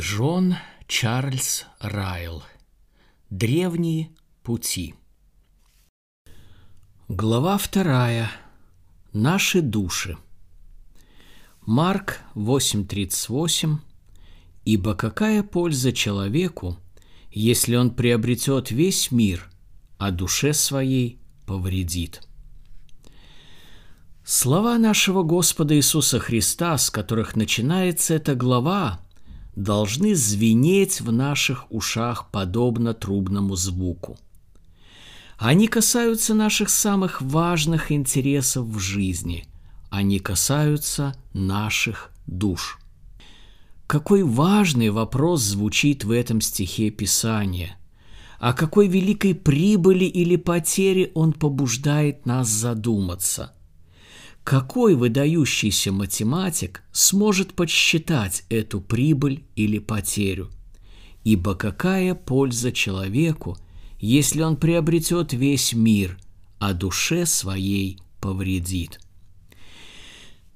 Джон Чарльз Райл. Древние пути. Глава вторая. Наши души. Марк 8.38. Ибо какая польза человеку, если он приобретет весь мир, а душе своей повредит? Слова нашего Господа Иисуса Христа, с которых начинается эта глава, должны звенеть в наших ушах подобно трубному звуку. Они касаются наших самых важных интересов в жизни. Они касаются наших душ. Какой важный вопрос звучит в этом стихе Писания. О какой великой прибыли или потере он побуждает нас задуматься – какой выдающийся математик сможет подсчитать эту прибыль или потерю? Ибо какая польза человеку, если он приобретет весь мир, а душе своей повредит?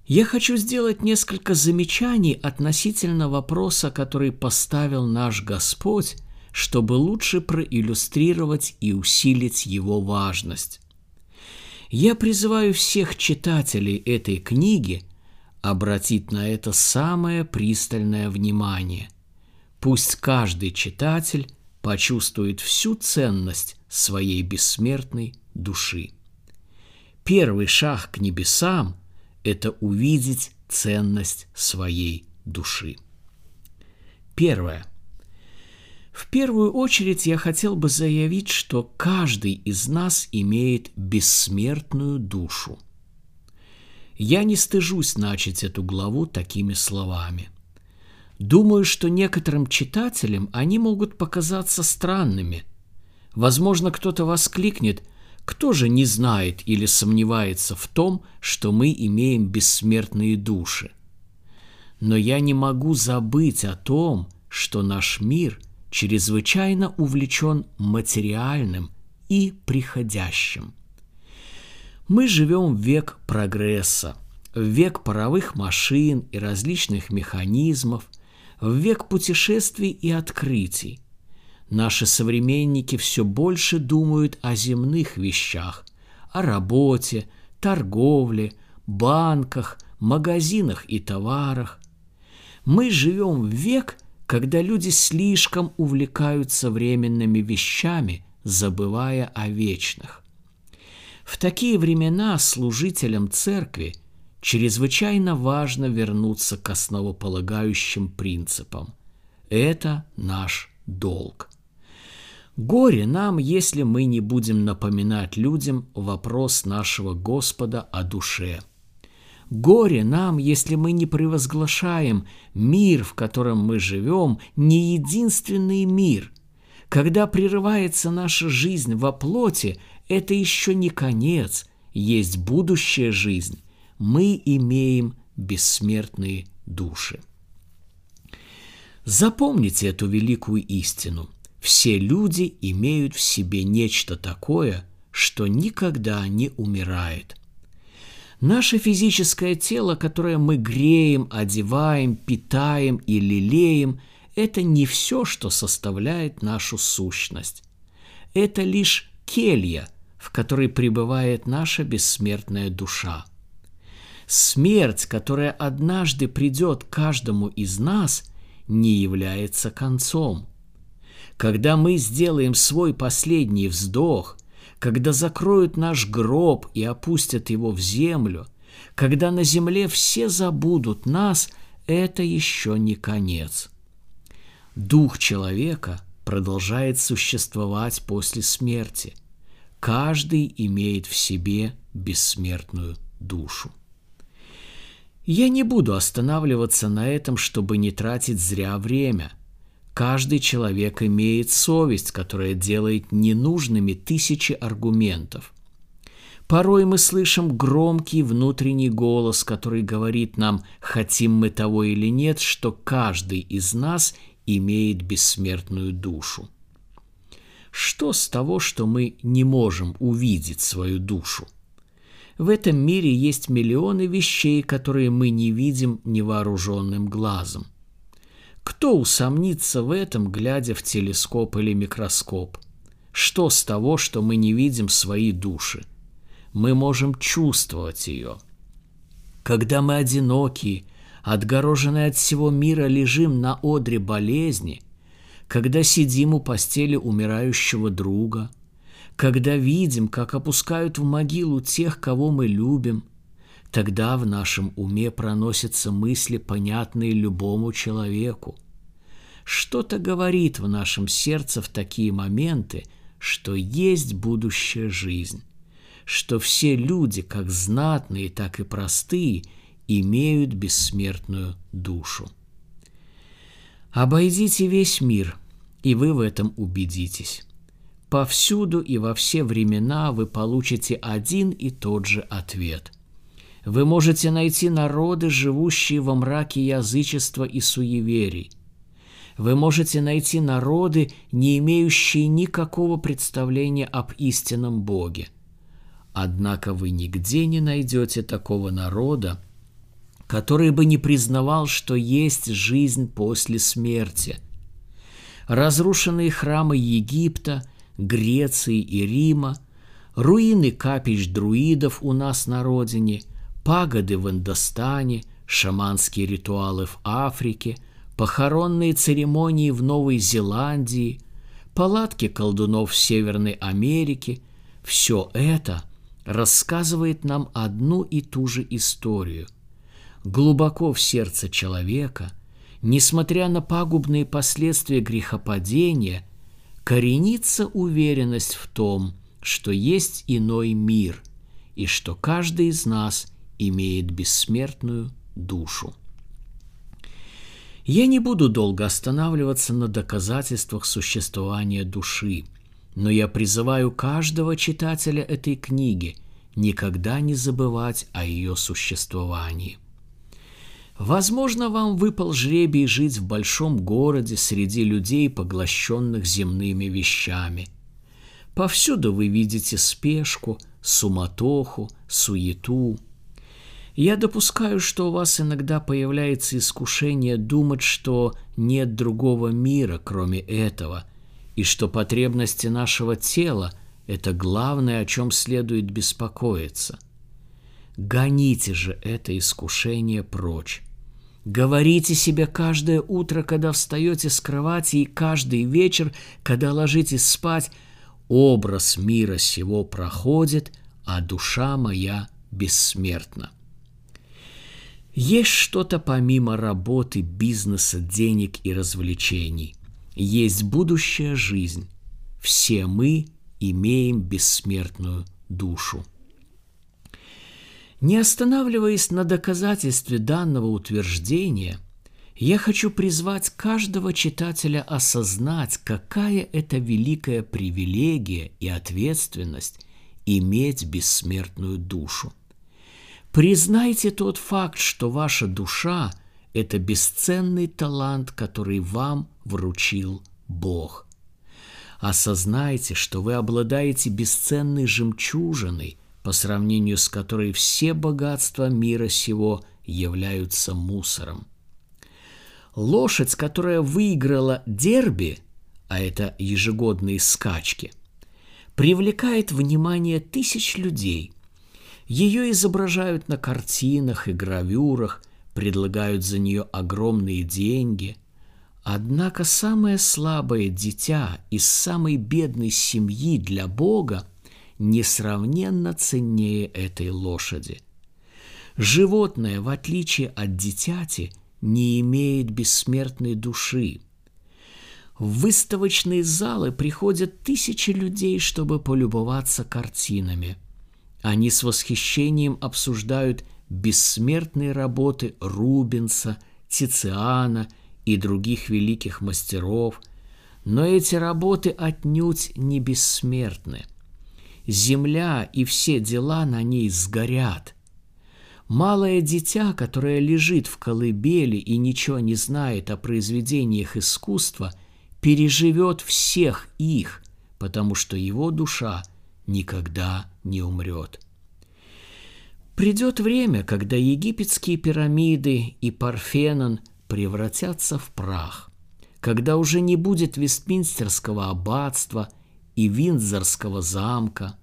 Я хочу сделать несколько замечаний относительно вопроса, который поставил наш Господь, чтобы лучше проиллюстрировать и усилить его важность. Я призываю всех читателей этой книги обратить на это самое пристальное внимание. Пусть каждый читатель почувствует всю ценность своей бессмертной души. Первый шаг к небесам – это увидеть ценность своей души. Первое – в первую очередь я хотел бы заявить, что каждый из нас имеет бессмертную душу. Я не стыжусь начать эту главу такими словами. Думаю, что некоторым читателям они могут показаться странными. Возможно, кто-то воскликнет, кто же не знает или сомневается в том, что мы имеем бессмертные души. Но я не могу забыть о том, что наш мир – чрезвычайно увлечен материальным и приходящим. Мы живем в век прогресса, в век паровых машин и различных механизмов, в век путешествий и открытий. Наши современники все больше думают о земных вещах, о работе, торговле, банках, магазинах и товарах. Мы живем в век, когда люди слишком увлекаются временными вещами, забывая о вечных. В такие времена служителям церкви чрезвычайно важно вернуться к основополагающим принципам. Это наш долг. Горе нам, если мы не будем напоминать людям вопрос нашего Господа о душе – Горе нам, если мы не превозглашаем мир, в котором мы живем, не единственный мир. Когда прерывается наша жизнь во плоти, это еще не конец, есть будущая жизнь. Мы имеем бессмертные души. Запомните эту великую истину. Все люди имеют в себе нечто такое, что никогда не умирает – Наше физическое тело, которое мы греем, одеваем, питаем и лелеем, это не все, что составляет нашу сущность. Это лишь келья, в которой пребывает наша бессмертная душа. Смерть, которая однажды придет каждому из нас, не является концом. Когда мы сделаем свой последний вздох – когда закроют наш гроб и опустят его в землю, когда на земле все забудут нас, это еще не конец. Дух человека продолжает существовать после смерти. Каждый имеет в себе бессмертную душу. Я не буду останавливаться на этом, чтобы не тратить зря время – Каждый человек имеет совесть, которая делает ненужными тысячи аргументов. Порой мы слышим громкий внутренний голос, который говорит нам, хотим мы того или нет, что каждый из нас имеет бессмертную душу. Что с того, что мы не можем увидеть свою душу? В этом мире есть миллионы вещей, которые мы не видим невооруженным глазом. Кто усомнится в этом, глядя в телескоп или микроскоп? Что с того, что мы не видим свои души? Мы можем чувствовать ее. Когда мы одинокие, отгороженные от всего мира, лежим на одре болезни, когда сидим у постели умирающего друга, когда видим, как опускают в могилу тех, кого мы любим, тогда в нашем уме проносятся мысли, понятные любому человеку. Что-то говорит в нашем сердце в такие моменты, что есть будущая жизнь, что все люди, как знатные, так и простые, имеют бессмертную душу. Обойдите весь мир, и вы в этом убедитесь. Повсюду и во все времена вы получите один и тот же ответ. Вы можете найти народы, живущие во мраке язычества и суеверий. Вы можете найти народы, не имеющие никакого представления об истинном Боге. Однако вы нигде не найдете такого народа, который бы не признавал, что есть жизнь после смерти. Разрушенные храмы Египта, Греции и Рима, руины капищ друидов у нас на родине, пагоды в Индостане, шаманские ритуалы в Африке, похоронные церемонии в Новой Зеландии, палатки колдунов в Северной Америке – все это рассказывает нам одну и ту же историю – глубоко в сердце человека, несмотря на пагубные последствия грехопадения, коренится уверенность в том, что есть иной мир и что каждый из нас имеет бессмертную душу. Я не буду долго останавливаться на доказательствах существования души, но я призываю каждого читателя этой книги никогда не забывать о ее существовании. Возможно, вам выпал жребий жить в большом городе среди людей, поглощенных земными вещами. Повсюду вы видите спешку, суматоху, суету. Я допускаю, что у вас иногда появляется искушение думать, что нет другого мира, кроме этого, и что потребности нашего тела – это главное, о чем следует беспокоиться – Гоните же это искушение прочь. Говорите себе каждое утро, когда встаете с кровати, и каждый вечер, когда ложитесь спать, образ мира сего проходит, а душа моя бессмертна. Есть что-то помимо работы, бизнеса, денег и развлечений. Есть будущая жизнь. Все мы имеем бессмертную душу. Не останавливаясь на доказательстве данного утверждения, я хочу призвать каждого читателя осознать, какая это великая привилегия и ответственность иметь бессмертную душу. Признайте тот факт, что ваша душа – это бесценный талант, который вам вручил Бог. Осознайте, что вы обладаете бесценной жемчужиной – по сравнению с которой все богатства мира сего являются мусором. Лошадь, которая выиграла дерби, а это ежегодные скачки, привлекает внимание тысяч людей. Ее изображают на картинах и гравюрах, предлагают за нее огромные деньги. Однако самое слабое дитя из самой бедной семьи для Бога – несравненно ценнее этой лошади. Животное, в отличие от дитяти, не имеет бессмертной души. В выставочные залы приходят тысячи людей, чтобы полюбоваться картинами. Они с восхищением обсуждают бессмертные работы Рубенса, Тициана и других великих мастеров, но эти работы отнюдь не бессмертны – земля и все дела на ней сгорят. Малое дитя, которое лежит в колыбели и ничего не знает о произведениях искусства, переживет всех их, потому что его душа никогда не умрет. Придет время, когда египетские пирамиды и Парфенон превратятся в прах, когда уже не будет Вестминстерского аббатства и Виндзорского замка,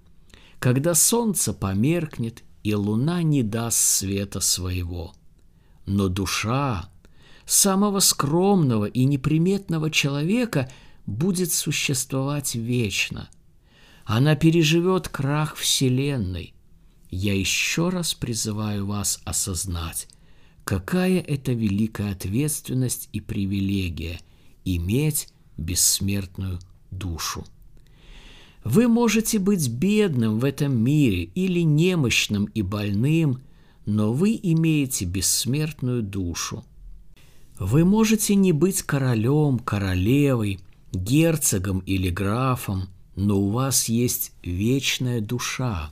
когда солнце померкнет и луна не даст света своего. Но душа самого скромного и неприметного человека будет существовать вечно. Она переживет крах Вселенной. Я еще раз призываю вас осознать, какая это великая ответственность и привилегия иметь бессмертную душу. Вы можете быть бедным в этом мире или немощным и больным, но вы имеете бессмертную душу. Вы можете не быть королем, королевой, герцогом или графом, но у вас есть вечная душа.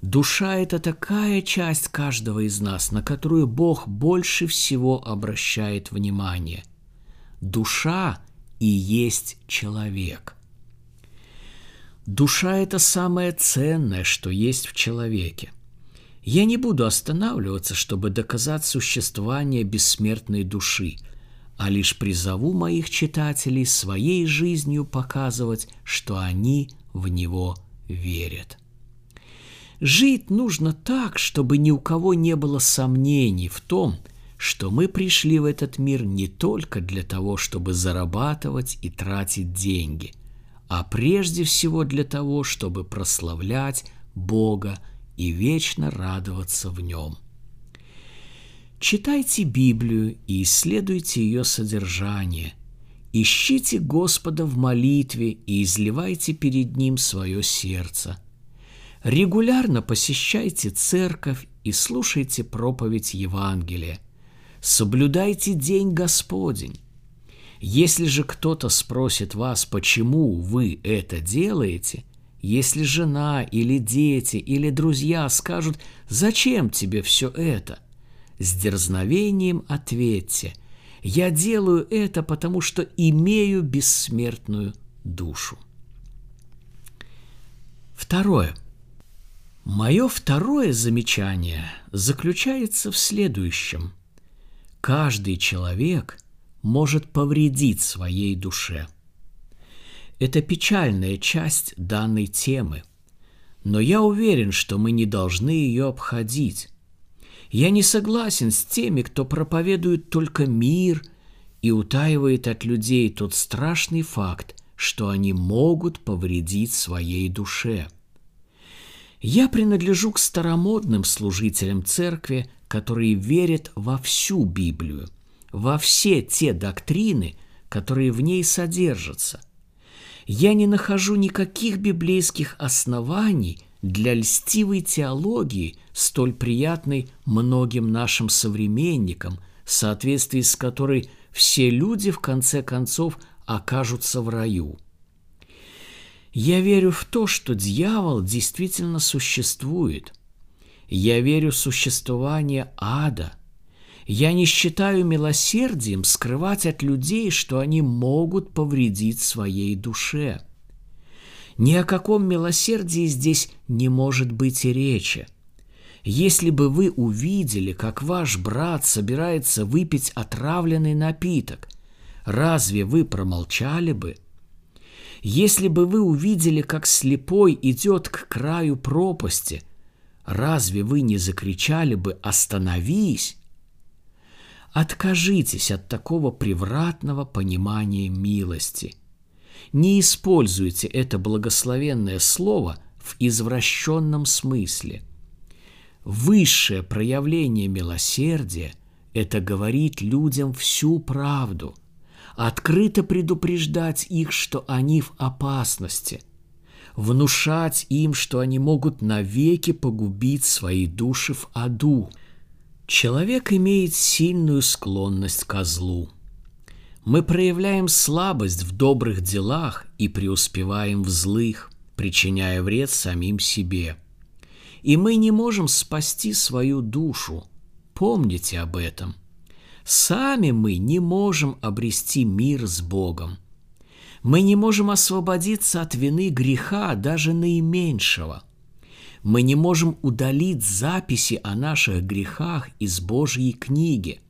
Душа – это такая часть каждого из нас, на которую Бог больше всего обращает внимание. Душа и есть человек – Душа – это самое ценное, что есть в человеке. Я не буду останавливаться, чтобы доказать существование бессмертной души, а лишь призову моих читателей своей жизнью показывать, что они в него верят. Жить нужно так, чтобы ни у кого не было сомнений в том, что мы пришли в этот мир не только для того, чтобы зарабатывать и тратить деньги – а прежде всего для того, чтобы прославлять Бога и вечно радоваться в Нем. Читайте Библию и исследуйте ее содержание. Ищите Господа в молитве и изливайте перед Ним свое сердце. Регулярно посещайте церковь и слушайте проповедь Евангелия. Соблюдайте День Господень. Если же кто-то спросит вас, почему вы это делаете, если жена или дети или друзья скажут, зачем тебе все это, с дерзновением ответьте, я делаю это, потому что имею бессмертную душу. Второе. Мое второе замечание заключается в следующем. Каждый человек может повредить своей душе. Это печальная часть данной темы, но я уверен, что мы не должны ее обходить. Я не согласен с теми, кто проповедует только мир и утаивает от людей тот страшный факт, что они могут повредить своей душе. Я принадлежу к старомодным служителям церкви, которые верят во всю Библию – во все те доктрины, которые в ней содержатся. Я не нахожу никаких библейских оснований для льстивой теологии, столь приятной многим нашим современникам, в соответствии с которой все люди в конце концов окажутся в раю. Я верю в то, что дьявол действительно существует. Я верю в существование ада – я не считаю милосердием скрывать от людей, что они могут повредить своей душе. Ни о каком милосердии здесь не может быть и речи. Если бы вы увидели, как ваш брат собирается выпить отравленный напиток, разве вы промолчали бы? Если бы вы увидели, как слепой идет к краю пропасти, разве вы не закричали бы «Остановись!» Откажитесь от такого превратного понимания милости. Не используйте это благословенное слово в извращенном смысле. Высшее проявление милосердия – это говорить людям всю правду, открыто предупреждать их, что они в опасности, внушать им, что они могут навеки погубить свои души в аду – Человек имеет сильную склонность к злу. Мы проявляем слабость в добрых делах и преуспеваем в злых, причиняя вред самим себе. И мы не можем спасти свою душу. Помните об этом. Сами мы не можем обрести мир с Богом. Мы не можем освободиться от вины греха даже наименьшего – мы не можем удалить записи о наших грехах из Божьей книги.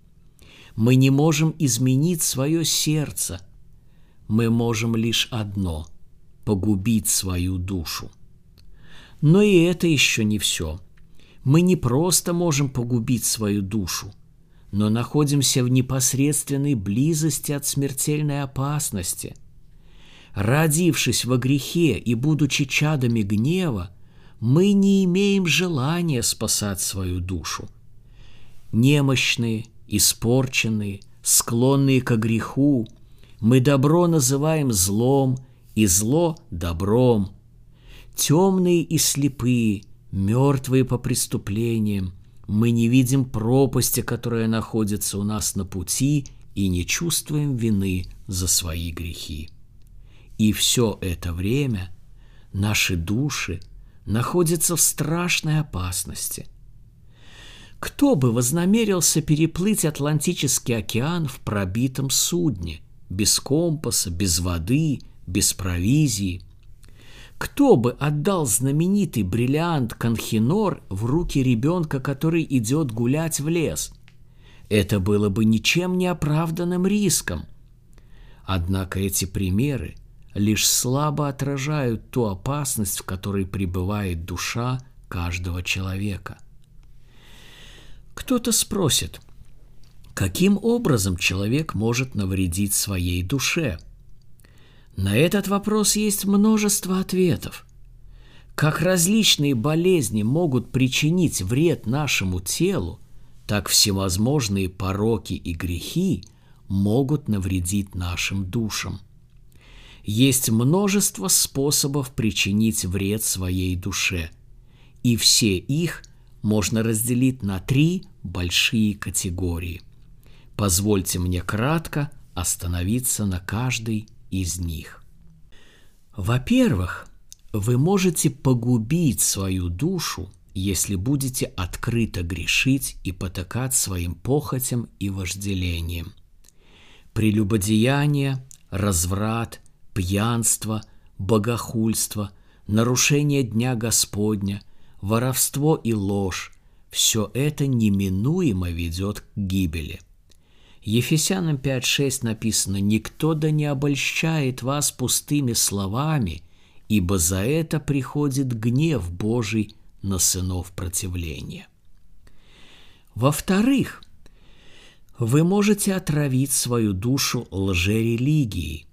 Мы не можем изменить свое сердце. Мы можем лишь одно – погубить свою душу. Но и это еще не все. Мы не просто можем погубить свою душу, но находимся в непосредственной близости от смертельной опасности. Родившись во грехе и будучи чадами гнева, мы не имеем желания спасать свою душу. Немощные, испорченные, склонные к греху, мы добро называем злом и зло добром. Темные и слепые, мертвые по преступлениям, мы не видим пропасти, которая находится у нас на пути, и не чувствуем вины за свои грехи. И все это время наши души находятся в страшной опасности. Кто бы вознамерился переплыть Атлантический океан в пробитом судне, без компаса, без воды, без провизии? Кто бы отдал знаменитый бриллиант Конхинор в руки ребенка, который идет гулять в лес? Это было бы ничем не оправданным риском. Однако эти примеры лишь слабо отражают ту опасность, в которой пребывает душа каждого человека – кто-то спросит, каким образом человек может навредить своей душе? На этот вопрос есть множество ответов. Как различные болезни могут причинить вред нашему телу, так всевозможные пороки и грехи могут навредить нашим душам. Есть множество способов причинить вред своей душе, и все их – можно разделить на три большие категории. Позвольте мне кратко остановиться на каждой из них. Во-первых, вы можете погубить свою душу, если будете открыто грешить и потакать своим похотям и вожделением. Прелюбодеяние, разврат, пьянство, богохульство, нарушение Дня Господня – воровство и ложь – все это неминуемо ведет к гибели. Ефесянам 5.6 написано «Никто да не обольщает вас пустыми словами, ибо за это приходит гнев Божий на сынов противления». Во-вторых, вы можете отравить свою душу лжерелигией –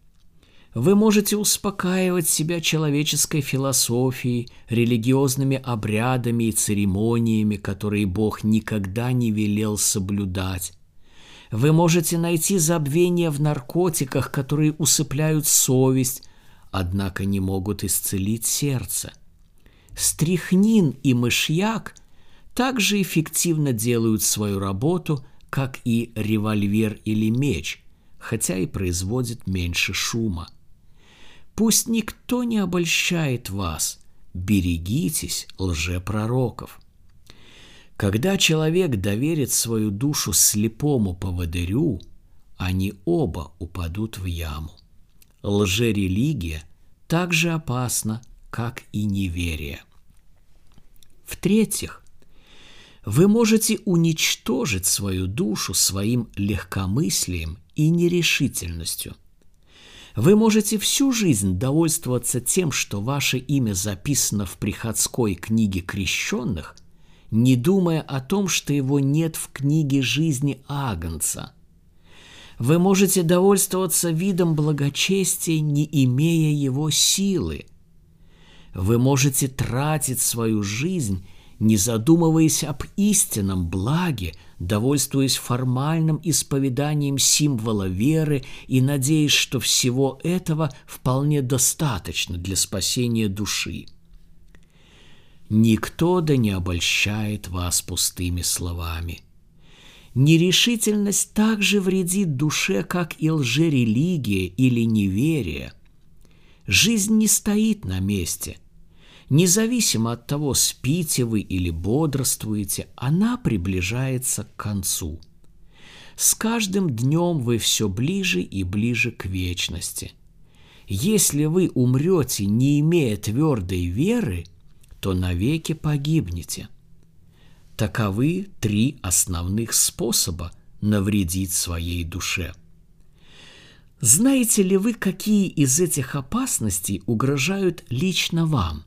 вы можете успокаивать себя человеческой философией, религиозными обрядами и церемониями, которые Бог никогда не велел соблюдать. Вы можете найти забвение в наркотиках, которые усыпляют совесть, однако не могут исцелить сердце. Стрихнин и мышьяк также эффективно делают свою работу, как и револьвер или меч, хотя и производят меньше шума – Пусть никто не обольщает вас. Берегитесь лжепророков. Когда человек доверит свою душу слепому поводырю, они оба упадут в яму. Лжерелигия так же опасна, как и неверие. В-третьих, вы можете уничтожить свою душу своим легкомыслием и нерешительностью – вы можете всю жизнь довольствоваться тем, что ваше имя записано в приходской книге крещенных, не думая о том, что его нет в книге жизни Агнца. Вы можете довольствоваться видом благочестия, не имея его силы. Вы можете тратить свою жизнь не задумываясь об истинном благе, довольствуясь формальным исповеданием символа веры и надеясь, что всего этого вполне достаточно для спасения души. Никто да не обольщает вас пустыми словами. Нерешительность также вредит душе, как и лжерелигия или неверие. Жизнь не стоит на месте – Независимо от того, спите вы или бодрствуете, она приближается к концу. С каждым днем вы все ближе и ближе к вечности. Если вы умрете, не имея твердой веры, то навеки погибнете. Таковы три основных способа навредить своей душе. Знаете ли вы, какие из этих опасностей угрожают лично вам?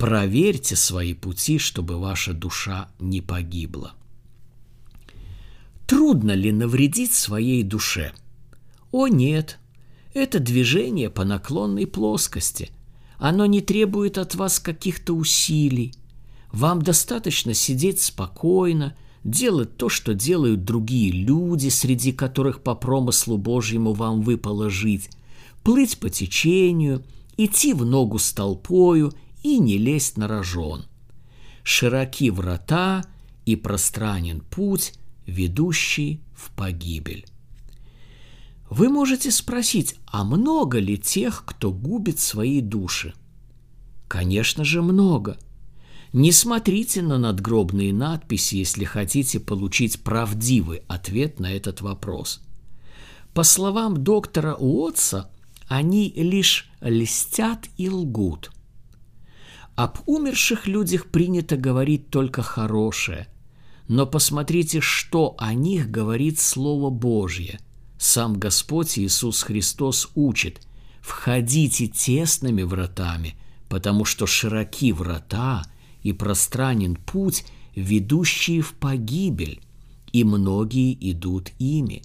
Проверьте свои пути, чтобы ваша душа не погибла. Трудно ли навредить своей душе? О нет, это движение по наклонной плоскости. Оно не требует от вас каких-то усилий. Вам достаточно сидеть спокойно, делать то, что делают другие люди, среди которых по промыслу Божьему вам выпало жить, плыть по течению, идти в ногу с толпою и не лезть на рожон. Широки врата и пространен путь, ведущий в погибель. Вы можете спросить, а много ли тех, кто губит свои души? Конечно же, много. Не смотрите на надгробные надписи, если хотите получить правдивый ответ на этот вопрос. По словам доктора Уотса, они лишь льстят и лгут – об умерших людях принято говорить только хорошее. Но посмотрите, что о них говорит Слово Божье. Сам Господь Иисус Христос учит «Входите тесными вратами, потому что широки врата и пространен путь, ведущий в погибель, и многие идут ими,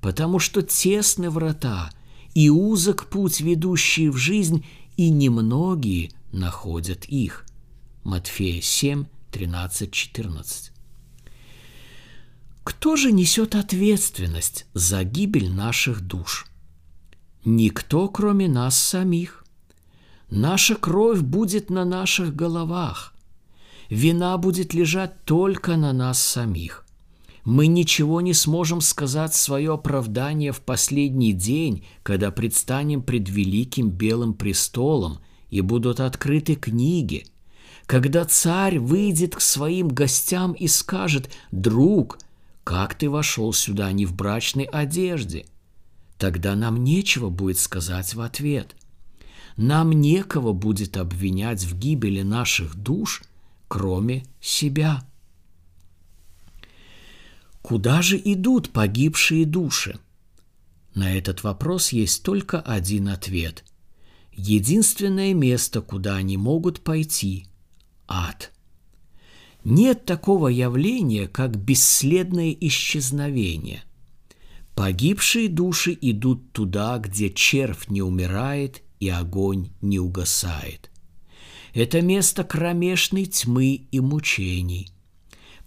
потому что тесны врата и узок путь, ведущий в жизнь, и немногие находят их. Матфея 7, 13, 14. Кто же несет ответственность за гибель наших душ? Никто, кроме нас самих. Наша кровь будет на наших головах. Вина будет лежать только на нас самих. Мы ничего не сможем сказать свое оправдание в последний день, когда предстанем пред великим белым престолом и будут открыты книги, когда царь выйдет к своим гостям и скажет «Друг, как ты вошел сюда не в брачной одежде?» Тогда нам нечего будет сказать в ответ. Нам некого будет обвинять в гибели наших душ, кроме себя. Куда же идут погибшие души? На этот вопрос есть только один ответ – единственное место, куда они могут пойти – ад. Нет такого явления, как бесследное исчезновение. Погибшие души идут туда, где червь не умирает и огонь не угасает. Это место кромешной тьмы и мучений.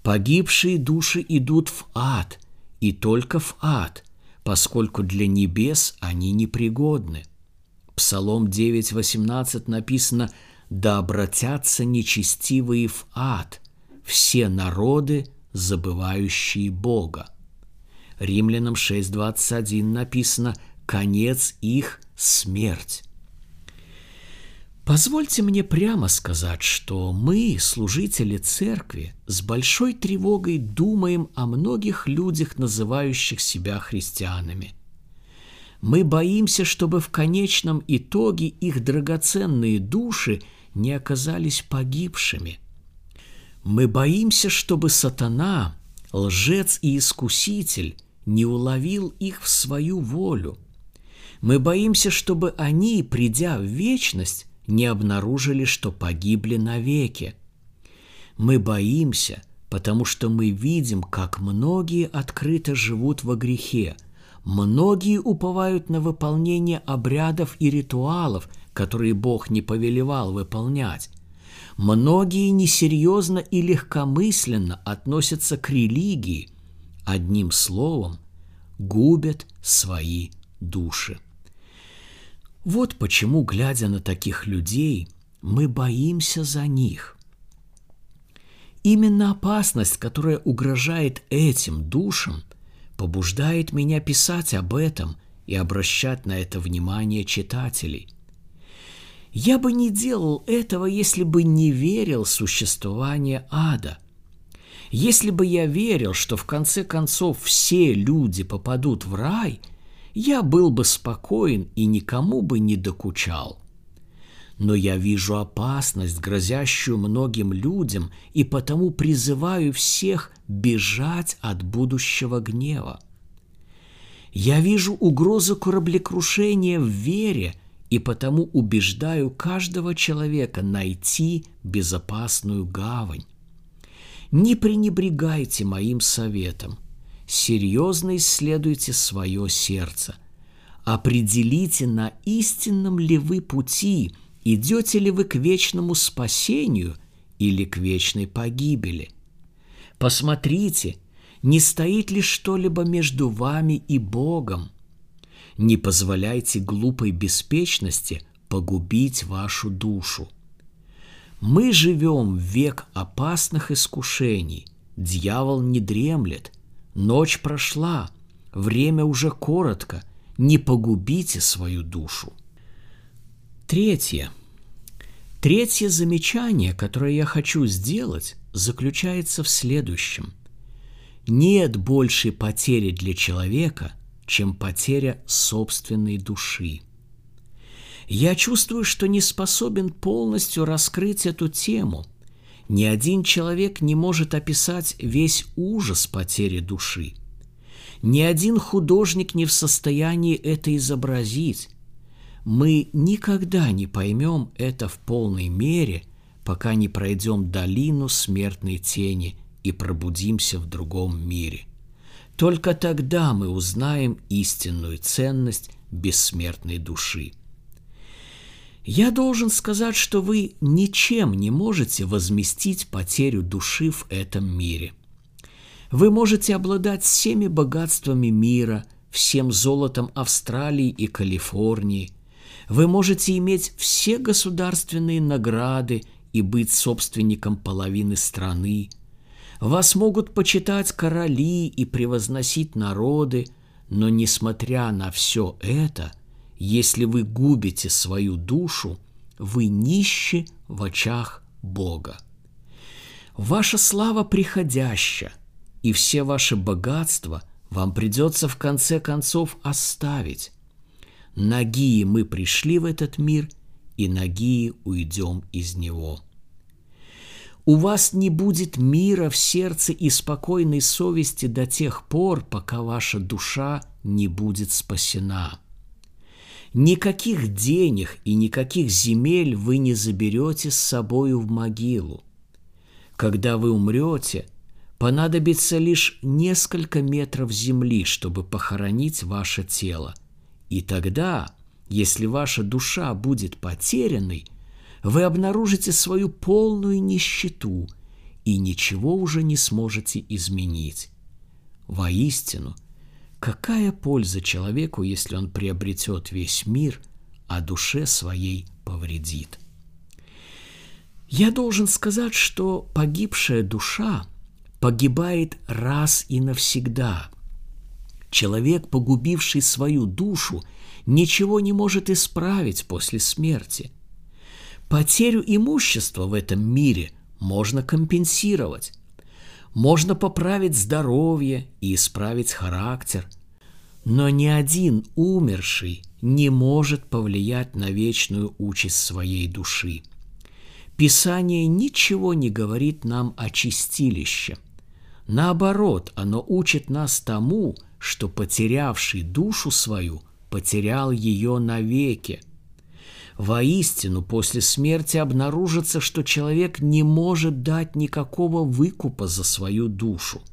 Погибшие души идут в ад, и только в ад, поскольку для небес они непригодны. Псалом 9.18 написано «Да обратятся нечестивые в ад, все народы, забывающие Бога». Римлянам 6.21 написано «Конец их – смерть». Позвольте мне прямо сказать, что мы, служители церкви, с большой тревогой думаем о многих людях, называющих себя христианами – мы боимся, чтобы в конечном итоге их драгоценные души не оказались погибшими. Мы боимся, чтобы сатана, лжец и искуситель, не уловил их в свою волю. Мы боимся, чтобы они, придя в вечность, не обнаружили, что погибли навеки. Мы боимся, потому что мы видим, как многие открыто живут во грехе – Многие уповают на выполнение обрядов и ритуалов, которые Бог не повелевал выполнять. Многие несерьезно и легкомысленно относятся к религии, одним словом, губят свои души. Вот почему, глядя на таких людей, мы боимся за них. Именно опасность, которая угрожает этим душам – побуждает меня писать об этом и обращать на это внимание читателей. Я бы не делал этого, если бы не верил в существование ада. Если бы я верил, что в конце концов все люди попадут в рай, я был бы спокоен и никому бы не докучал. Но я вижу опасность, грозящую многим людям, и потому призываю всех бежать от будущего гнева. Я вижу угрозу кораблекрушения в вере, и потому убеждаю каждого человека найти безопасную гавань. Не пренебрегайте моим советом. Серьезно исследуйте свое сердце. Определите, на истинном ли вы пути, идете ли вы к вечному спасению или к вечной погибели. Посмотрите, не стоит ли что-либо между вами и Богом. Не позволяйте глупой беспечности погубить вашу душу. Мы живем в век опасных искушений. Дьявол не дремлет. Ночь прошла. Время уже коротко. Не погубите свою душу. Третье. Третье замечание, которое я хочу сделать, заключается в следующем. Нет большей потери для человека, чем потеря собственной души – я чувствую, что не способен полностью раскрыть эту тему. Ни один человек не может описать весь ужас потери души. Ни один художник не в состоянии это изобразить. Мы никогда не поймем это в полной мере, пока не пройдем долину смертной тени и пробудимся в другом мире. Только тогда мы узнаем истинную ценность бессмертной души – я должен сказать, что вы ничем не можете возместить потерю души в этом мире. Вы можете обладать всеми богатствами мира, всем золотом Австралии и Калифорнии. Вы можете иметь все государственные награды и быть собственником половины страны. Вас могут почитать короли и превозносить народы, но несмотря на все это – если вы губите свою душу, вы нищи в очах Бога. Ваша слава приходяща, и все ваши богатства вам придется в конце концов оставить. Ноги мы пришли в этот мир, и ноги уйдем из него. У вас не будет мира в сердце и спокойной совести до тех пор, пока ваша душа не будет спасена – Никаких денег и никаких земель вы не заберете с собою в могилу. Когда вы умрете, понадобится лишь несколько метров земли, чтобы похоронить ваше тело. И тогда, если ваша душа будет потерянной, вы обнаружите свою полную нищету и ничего уже не сможете изменить. Воистину – Какая польза человеку, если он приобретет весь мир, а душе своей повредит? Я должен сказать, что погибшая душа погибает раз и навсегда. Человек, погубивший свою душу, ничего не может исправить после смерти. Потерю имущества в этом мире можно компенсировать, можно поправить здоровье и исправить характер. Но ни один умерший не может повлиять на вечную участь своей души. Писание ничего не говорит нам о чистилище. Наоборот, оно учит нас тому, что потерявший душу свою потерял ее навеки – Воистину, после смерти обнаружится, что человек не может дать никакого выкупа за свою душу.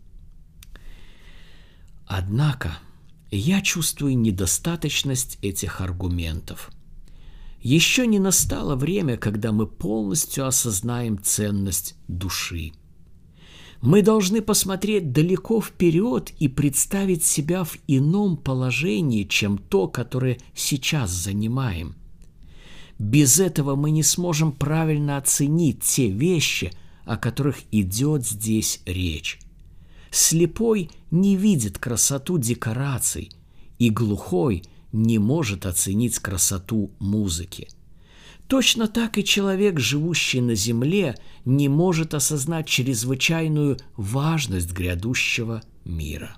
Однако я чувствую недостаточность этих аргументов. Еще не настало время, когда мы полностью осознаем ценность души. Мы должны посмотреть далеко вперед и представить себя в ином положении, чем то, которое сейчас занимаем – без этого мы не сможем правильно оценить те вещи, о которых идет здесь речь. Слепой не видит красоту декораций, и глухой не может оценить красоту музыки. Точно так и человек, живущий на земле, не может осознать чрезвычайную важность грядущего мира –